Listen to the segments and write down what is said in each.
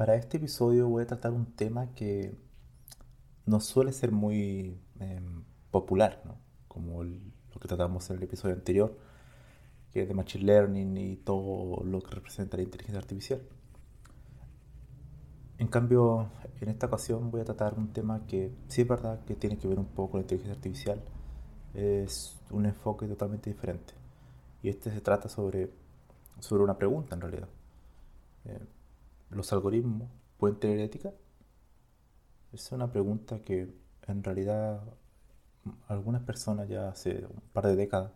Para este episodio voy a tratar un tema que no suele ser muy em, popular, ¿no? como lo que tratamos en el episodio anterior, que es de Machine Learning y todo lo que representa la inteligencia artificial. En cambio, en esta ocasión voy a tratar un tema que sí es verdad que tiene que ver un poco con la inteligencia artificial, es un enfoque totalmente diferente. Y este se trata sobre, sobre una pregunta en realidad. Eh, ¿Los algoritmos pueden tener ética? Es una pregunta que en realidad algunas personas ya hace un par de décadas,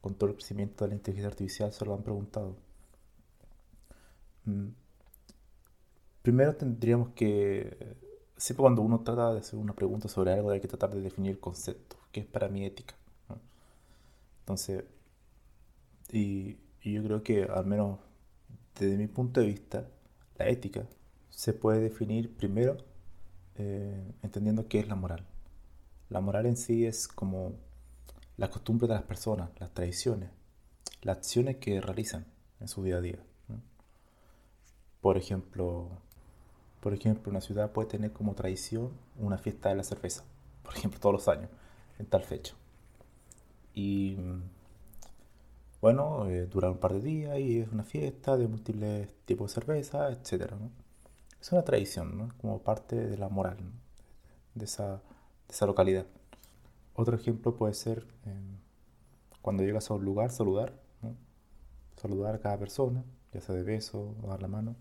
con todo el crecimiento de la inteligencia artificial, se lo han preguntado. Mm. Primero tendríamos que, siempre cuando uno trata de hacer una pregunta sobre algo, hay que tratar de definir el concepto, que es para mí ética. Entonces, y yo creo que al menos desde mi punto de vista, la ética se puede definir primero eh, entendiendo qué es la moral. La moral en sí es como la costumbre de las personas, las tradiciones, las acciones que realizan en su día a día. Por ejemplo, por ejemplo, una ciudad puede tener como tradición una fiesta de la cerveza, por ejemplo, todos los años, en tal fecha. Y bueno, eh, dura un par de días y es una fiesta de múltiples tipos de cerveza, etc. Es una tradición, como parte de la moral de, esa, localidad. Otro ejemplo puede ser em, cuando llegas a un lugar, saludar, saludar a cada persona, ya sea de beso dar la mano.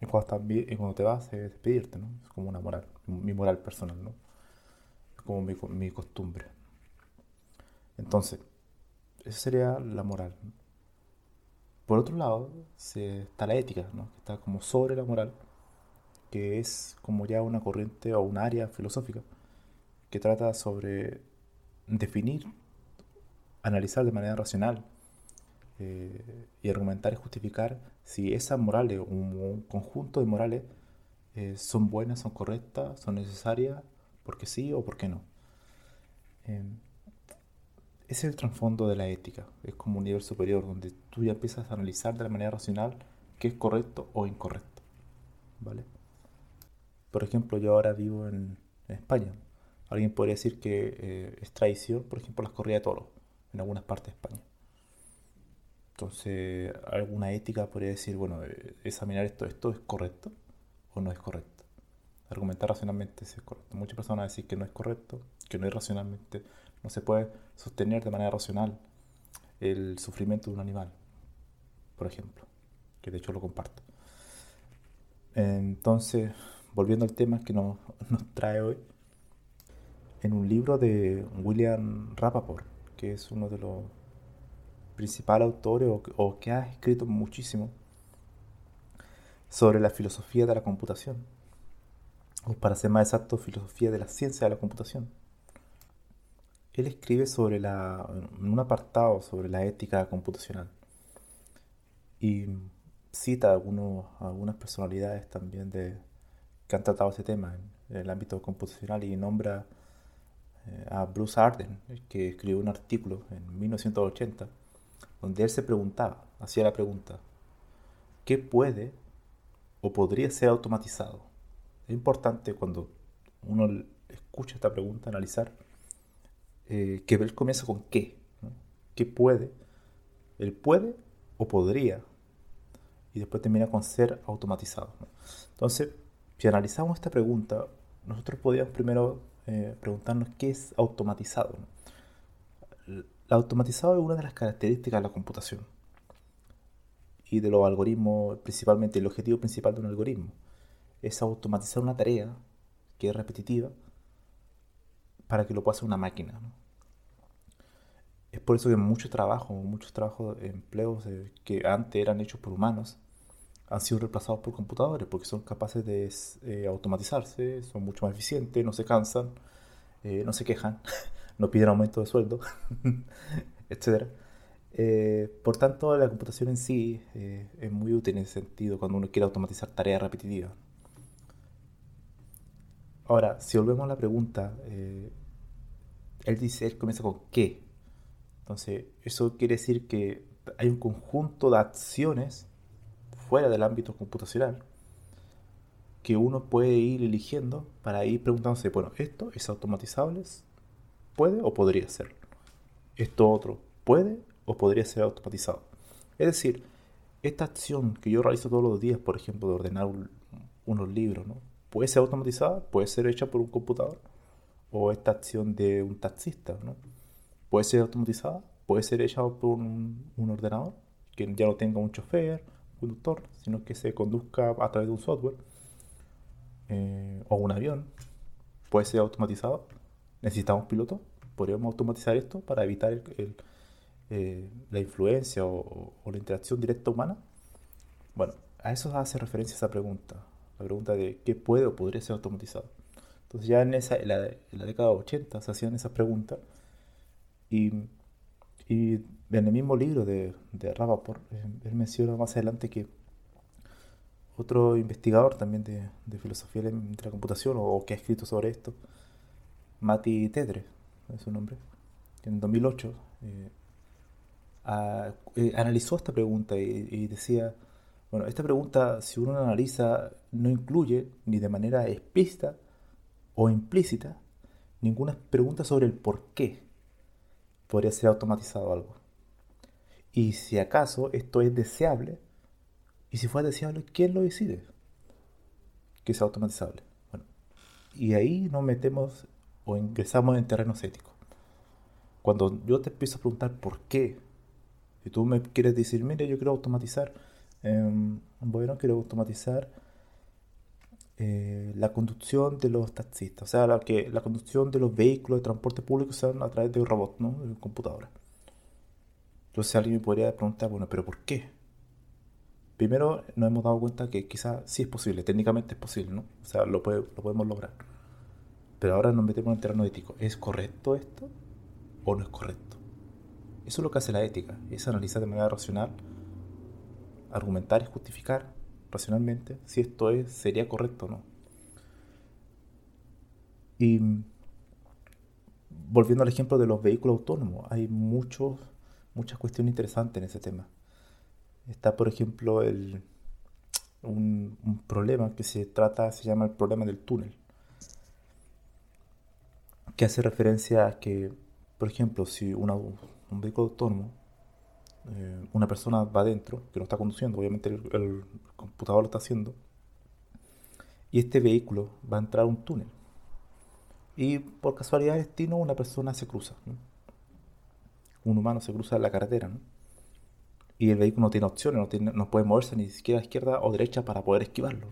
Y cuando, cuando te vas, es despedirte, es como una moral, mi moral personal, ¿no? como mi, mi costumbre. Entonces, esa sería la moral. Por otro lado, está la ética, que está como sobre la moral, que es como ya una corriente o un área filosófica que trata sobre definir, analizar de manera racional eh, y argumentar y justificar si esas morales, un, un conjunto de morales, eh, son buenas, son correctas, son necesarias, porque sí o porque no. Em, es el trasfondo de la ética. Es como un nivel superior donde tú ya empiezas a analizar de la manera racional qué es correcto o incorrecto. ¿Vale? Por ejemplo, yo ahora vivo en, España. Alguien podría decir que eh, es traición, por ejemplo, las corridas de toros en algunas partes de España. Entonces, alguna ética podría decir, bueno, eh, examinar esto, esto es correcto o no es correcto. Argumentar racionalmente si es correcto. Muchas personas decir que no es correcto, que no es racionalmente no se puede sostener de manera racional el sufrimiento de un animal, por ejemplo, que de hecho lo comparto. Entonces, volviendo al tema que nos, trae hoy, en un libro de William Rappaport, que es uno de los principales autores o, que ha escrito muchísimo sobre la filosofía de la computación, o para ser más exacto, filosofía de la ciencia de la computación él escribe sobre la, en un apartado sobre la ética computacional y cita algunos, algunas personalidades también de, que han tratado este tema en, el ámbito computacional y nombra eh, a Bruce Arden, que escribió un artículo en 1980, donde él se preguntaba, hacía la pregunta, ¿qué puede o podría ser automatizado? Es importante cuando uno escucha esta pregunta, analizar, eh, que él comienza con qué, ¿qué puede? Él puede o podría, y después termina con ser automatizado. Entonces, si analizamos esta pregunta, nosotros podríamos primero eh, preguntarnos qué es automatizado. El automatizado es una de las características de la computación y de los algoritmos, principalmente el objetivo principal de un algoritmo, es automatizar una tarea que es repetitiva para que lo pueda hacer una máquina. Es por eso que mucho trabajo, muchos trabajos, empleos eh, que antes eran hechos por humanos, han sido reemplazados por computadores porque son capaces de eh, automatizarse, son mucho más eficientes, no se cansan, eh, no se quejan, no piden aumento de sueldo, etc. por tanto, la computación en sí es muy útil en ese sentido cuando uno quiere automatizar tareas repetitivas. Ahora, si volvemos a la pregunta, él dice, él comienza con ¿qué? Entonces, eso quiere decir que hay un conjunto de acciones fuera del ámbito computacional que uno puede ir eligiendo para ir preguntándose, bueno, esto es automatizable, puede o podría ser. Esto otro puede o podría ser automatizado. Es decir, esta acción que yo realizo todos los días, por ejemplo, de ordenar unos libros, ¿no? puede ser automatizada, puede ser hecha por un computador, o esta acción de un taxista, ¿no? Puede ser automatizada, puede ser hecha por un, ordenador que ya no tenga un chofer, conductor, sino que se conduzca a través de un software eh, o un avión. Puede ser automatizado. Necesitamos pilotos. Podríamos automatizar esto para evitar eh, la influencia o, la interacción directa humana. Bueno, a eso hace referencia esa pregunta. La pregunta de qué puede o podría ser automatizado. Entonces ya en, esa, en, la, en la década 80 se hacían esas preguntas y, en el mismo libro de, de Rappaport, eh, él menciona más adelante que otro investigador también de, de filosofía de la computación o, que ha escrito sobre esto, Mati Tedre, es su nombre, en 2008 eh, eh, analizó esta pregunta y, y, decía, bueno, esta pregunta si uno la analiza no incluye ni de manera explícita o implícita ninguna pregunta sobre el por qué podría ser automatizado algo. Y si acaso esto es deseable, y si fue deseable, ¿quién lo decide? Que sea automatizable. Bueno, y ahí nos metemos o ingresamos en terrenos éticos. Cuando yo te empiezo a preguntar por qué, y tú me quieres decir, mire, yo quiero automatizar, eh, bueno, quiero automatizar eh, la conducción de los taxistas, o sea, la, que, la conducción de los vehículos de transporte público sean a través de un robot, ¿no? De computadora. Entonces alguien me podría preguntar, bueno, pero ¿por qué? Primero nos hemos dado cuenta que quizás sí es posible, técnicamente es posible, ¿no? O sea, lo, lo podemos lograr. Pero ahora nos metemos en el terreno ético. ¿Es correcto esto o no es correcto? Eso es lo que hace la ética, es analizar de manera racional, argumentar y justificar racionalmente si esto es, sería correcto o no. Y volviendo al ejemplo de los vehículos autónomos, hay muchos, muchas cuestiones interesantes en ese tema. Está, por ejemplo, el, un, problema que se trata, se llama el problema del túnel, que hace referencia a que, por ejemplo, si un vehículo autónomo eh, una persona va adentro, que no está conduciendo, obviamente el, computador lo está haciendo, y este vehículo va a entrar a un túnel. Y por casualidad de destino una persona se cruza. Un humano se cruza en la carretera. Y el vehículo no tiene opciones, no, tiene, no puede moverse ni siquiera a izquierda o derecha para poder esquivarlo.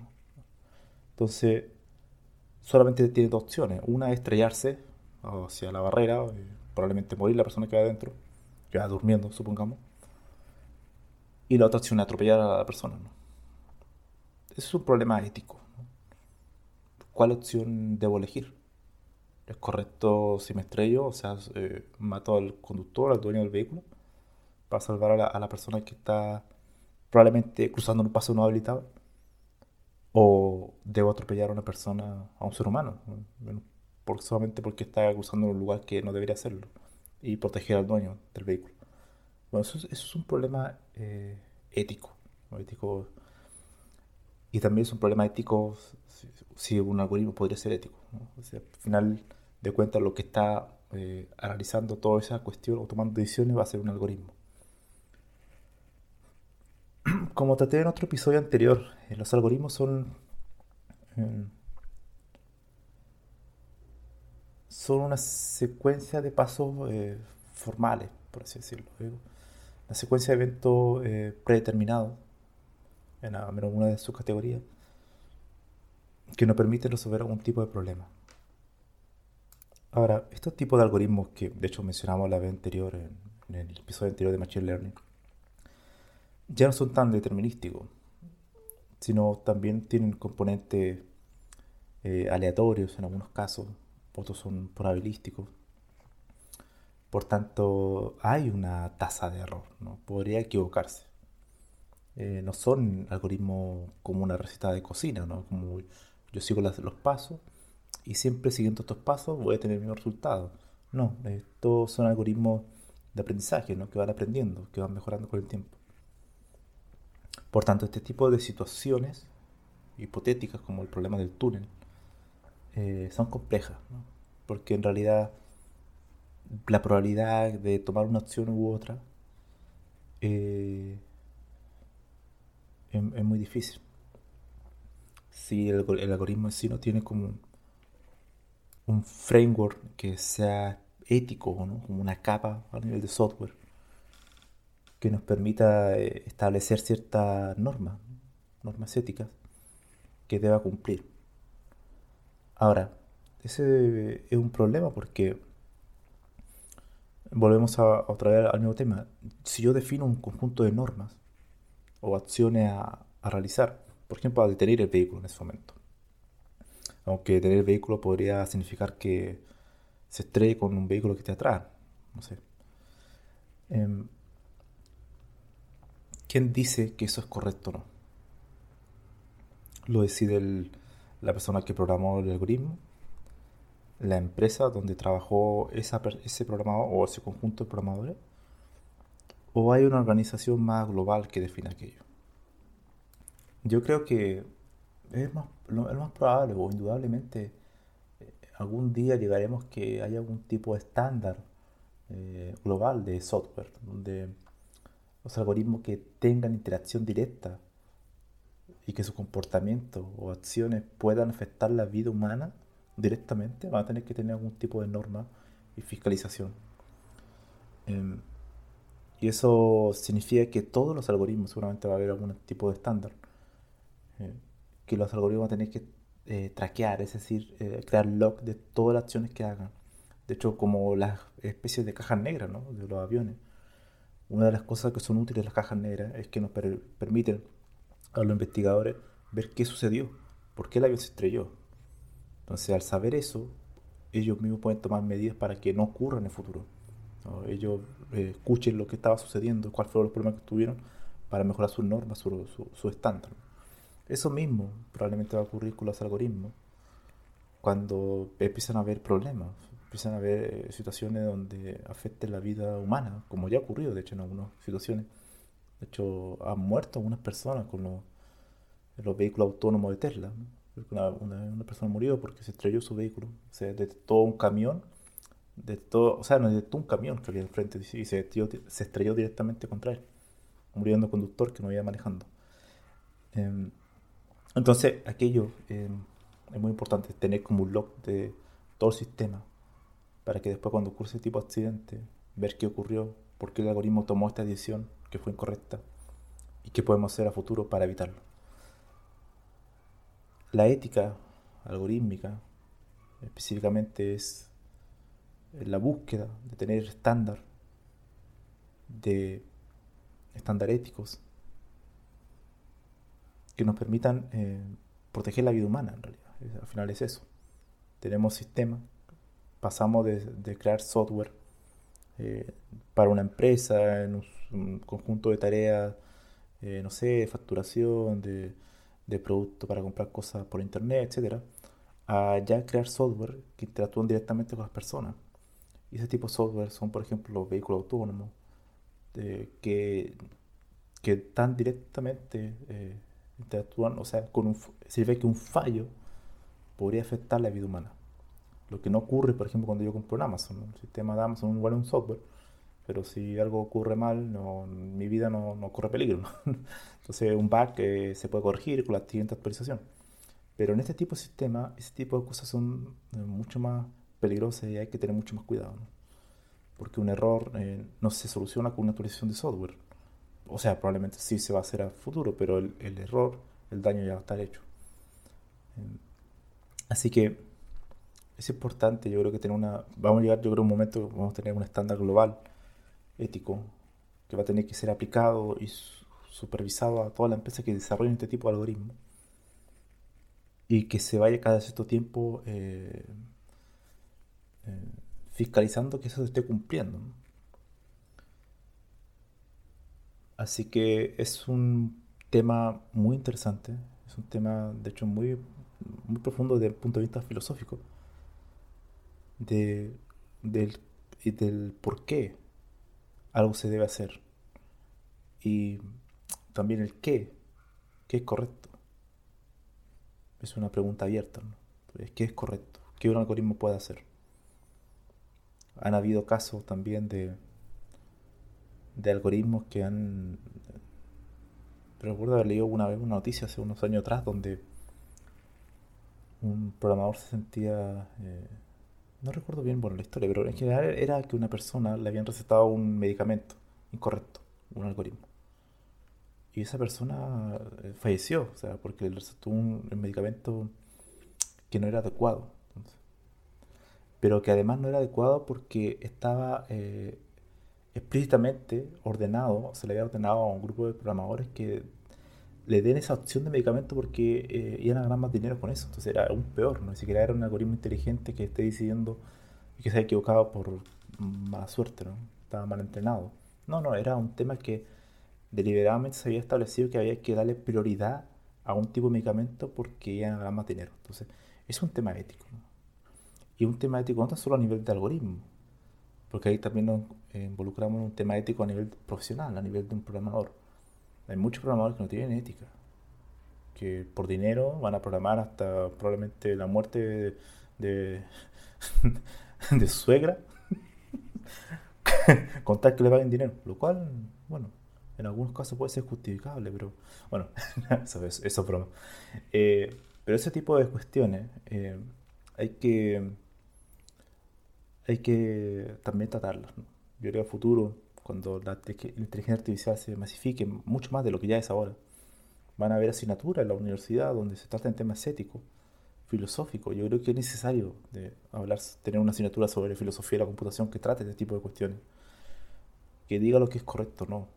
Entonces, solamente tiene dos opciones. Una es estrellarse hacia la barrera, y probablemente morir la persona que va adentro, ya durmiendo, supongamos y la otra opción es atropellar a la persona. ¿no? Ese es un problema ético. ¿Cuál opción debo elegir? ¿Es correcto si me estrello, o sea, eh, mato al conductor, al dueño del vehículo, para salvar a la, persona que está probablemente cruzando un paso no habilitado? o debo atropellar a una persona, a un ser humano, por, solamente porque está usando un lugar que no debería hacerlo y proteger al dueño del vehículo. Bueno, eso, es un problema eh, ético, ético y también es un problema ético si, un algoritmo podría ser ético. al final de cuentas, lo que está eh, analizando toda esa cuestión o tomando decisiones va a ser un algoritmo. Como traté en otro episodio anterior, eh, los algoritmos son. Eh, son una secuencia de pasos formales, por así decirlo. Una secuencia de eventos predeterminados en menos una de sus categorías que nos permite resolver algún tipo de problema. Ahora, estos tipos de algoritmos que de hecho mencionamos la vez anterior, en, el episodio anterior de Machine Learning, ya no son tan determinísticos, sino también tienen componentes eh, aleatorios en algunos casos, otros son probabilísticos. Por tanto, hay una tasa de error, ¿no? podría equivocarse. Eh, no son algoritmos como una receta de cocina, ¿no? como yo sigo los pasos y siempre siguiendo estos pasos voy a tener el mismo resultado. No, estos son algoritmos de aprendizaje, ¿no? que van aprendiendo, que van mejorando con el tiempo. Por tanto, este tipo de situaciones hipotéticas, como el problema del túnel, eh, son complejas, porque en realidad la probabilidad de tomar una opción u otra eh, es, muy difícil. Si el, algoritmo en sí no tiene como un framework que sea ético, como una capa a nivel de software, que nos permita eh, establecer ciertas normas, normas éticas que deba cumplir. Ahora, ese es un problema porque volvemos a, otra vez al mismo tema. Si yo defino un conjunto de normas o acciones a, a realizar, por ejemplo, a detener el vehículo en ese momento, aunque tener vehículo podría significar que se estrelle con un vehículo que esté atrás. No sé. Em, ¿Quién dice que eso es correcto o no? ¿Lo decide la persona que programó el algoritmo? ¿La empresa donde trabajó ese programador o ese conjunto de programadores? ¿O hay una organización más global que define aquello? Yo creo que es más, lo, más probable o indudablemente eh, algún día llegaremos que haya algún tipo de estándar eh, global de software donde los algoritmos que tengan interacción directa y que su comportamiento o acciones puedan afectar la vida humana directamente van a tener que tener algún tipo de norma y fiscalización. Em, y eso significa que todos los algoritmos seguramente va a haber algún tipo de estándar. Eh, que los algoritmos van a tener que eh, traquear, es decir, eh, crear log de todas las acciones que hagan. De hecho, como las especies de cajas negras de los aviones. Una de las cosas que son útiles las cajas negras es que nos permiten a los investigadores ver qué sucedió, por qué el avión se estrelló. Entonces, al saber eso, ellos mismos pueden tomar medidas para que no ocurra en el futuro. Ellos eh, escuchen lo que estaba sucediendo, cuáles fueron los problemas que tuvieron para mejorar sus normas, su, su, su estándar. Eso mismo probablemente va a ocurrir con los algoritmos cuando empiezan a haber problemas, empiezan a haber eh, situaciones donde afecten la vida humana, como ya ha ocurrido, de hecho, en algunas situaciones. De hecho, han muerto algunas personas con los, vehículos autónomos de Tesla. Una, persona murió porque se estrelló su vehículo. Se detectó un camión, todo o sea, no detectó un camión que había enfrente y se estrelló, directamente contra él, muriendo el conductor que no iba manejando. Em, entonces, aquello eh, es muy importante, tener como un log de todo el sistema, para que después cuando ocurre ese tipo de accidente, ver qué ocurrió, por qué el algoritmo tomó esta decisión que fue incorrecta y qué podemos hacer a futuro para evitarlo. La ética algorítmica específicamente es la búsqueda de tener estándar, de estándar éticos que nos permitan eh, proteger la vida humana, en realidad. Al final es eso. Tenemos sistemas, pasamos de, crear software eh, para una empresa, en un, conjunto de tareas, eh, no sé, de facturación, de, de producto para comprar cosas por internet, etc., a ya crear software que interactúan directamente con las personas. Y ese tipo de software son, por ejemplo, los vehículos autónomos, que, que tan directamente eh, interactúan, o sea, con un, si ve que un fallo podría afectar la vida humana. Lo que no ocurre, por ejemplo, cuando yo compro en Amazon. El sistema de Amazon igual es un software, pero si algo ocurre mal, no, mi vida no, no corre peligro. Entonces, un bug que se puede corregir con la siguiente actualización. Pero en este tipo de sistema, ese tipo de cosas son eh, mucho más peligrosas y hay que tener mucho más cuidado. Porque un error eh, no se soluciona con una actualización de software. O sea, probablemente sí se va a hacer a futuro, pero el, el error, el daño ya va a estar hecho. Eh, así que es importante, yo creo que tener una, vamos a llegar, yo creo, un momento que vamos a tener un estándar global ético que va a tener que ser aplicado y supervisado a toda la empresa que desarrolla este tipo de algoritmos y que se vaya cada cierto tiempo eh, eh, fiscalizando que eso se esté cumpliendo. Así que es un tema muy interesante, es un tema de hecho muy, muy profundo desde el punto de vista filosófico de, del, del por qué algo se debe hacer. Y también el qué, qué es correcto. Es una pregunta abierta. ¿no? ¿Qué es correcto? ¿Qué un algoritmo puede hacer? Han habido casos también de, de algoritmos que han... Recuerdo haber leído una vez una noticia hace unos años atrás donde un programador se sentía... Eh, no recuerdo bien bueno, la historia, pero en general era que una persona le habían recetado un medicamento incorrecto, un algoritmo. Y esa persona eh, falleció, o sea, porque le recetó un medicamento que no era adecuado. Pero que además no era adecuado porque estaba eh, explícitamente ordenado, se le había ordenado a un grupo de programadores que le den esa opción de medicamento porque eh, iban a ganar más dinero con eso. Entonces era aún peor, ¿no? Ni siquiera era un algoritmo inteligente que esté decidiendo que se haya equivocado por mala suerte, ¿no? Estaba mal entrenado. No, no, era un tema que deliberadamente se había establecido que había que darle prioridad a un tipo de medicamento porque iban a ganar más dinero. Entonces, es un tema ético. Y un tema ético no tan solo a nivel de algoritmo, porque ahí también nos eh, involucramos en un tema ético a nivel profesional, a nivel de un programador hay muchos programadores que no tienen ética, que por dinero van a programar hasta probablemente la muerte de, de, su suegra, con tal que le paguen dinero, lo cual, bueno, en algunos casos puede ser justificable, pero bueno, eso, es, eso broma. Eh, pero ese tipo de cuestiones eh, hay que hay que también tratarlas. Yo creo a futuro cuando la inteligencia artificial se masifique mucho más de lo que ya es ahora. Van a haber asignaturas en la universidad donde se tratan temas éticos, filosóficos. Yo creo que es necesario de hablar, tener una asignatura sobre filosofía de la computación que trate este tipo de cuestiones. Que diga lo que es correcto o no.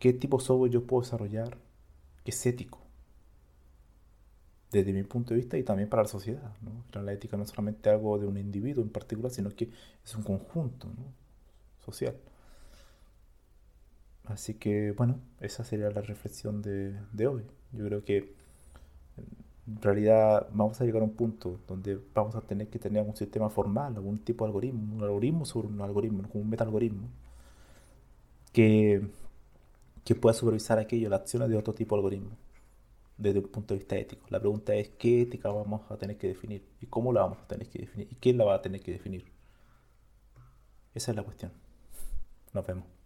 ¿Qué tipo de software yo puedo desarrollar que es ético? Desde mi punto de vista y también para la sociedad. ¿no? La ética no es solamente algo de un individuo en particular, sino que es un conjunto. ¿no? Social. Así que bueno, esa sería la reflexión de, hoy. Yo creo que en realidad vamos a llegar a un punto donde vamos a tener que tener un sistema formal, algún tipo de algoritmo, un algoritmo sobre un algoritmo, un meta-algoritmo, que, que pueda supervisar aquello, las acciones de otro tipo de algoritmo, desde un punto de vista ético. La pregunta es qué ética vamos a tener que definir y cómo la vamos a tener que definir y quién la va a tener que definir. Esa es la cuestión. Nos vemos.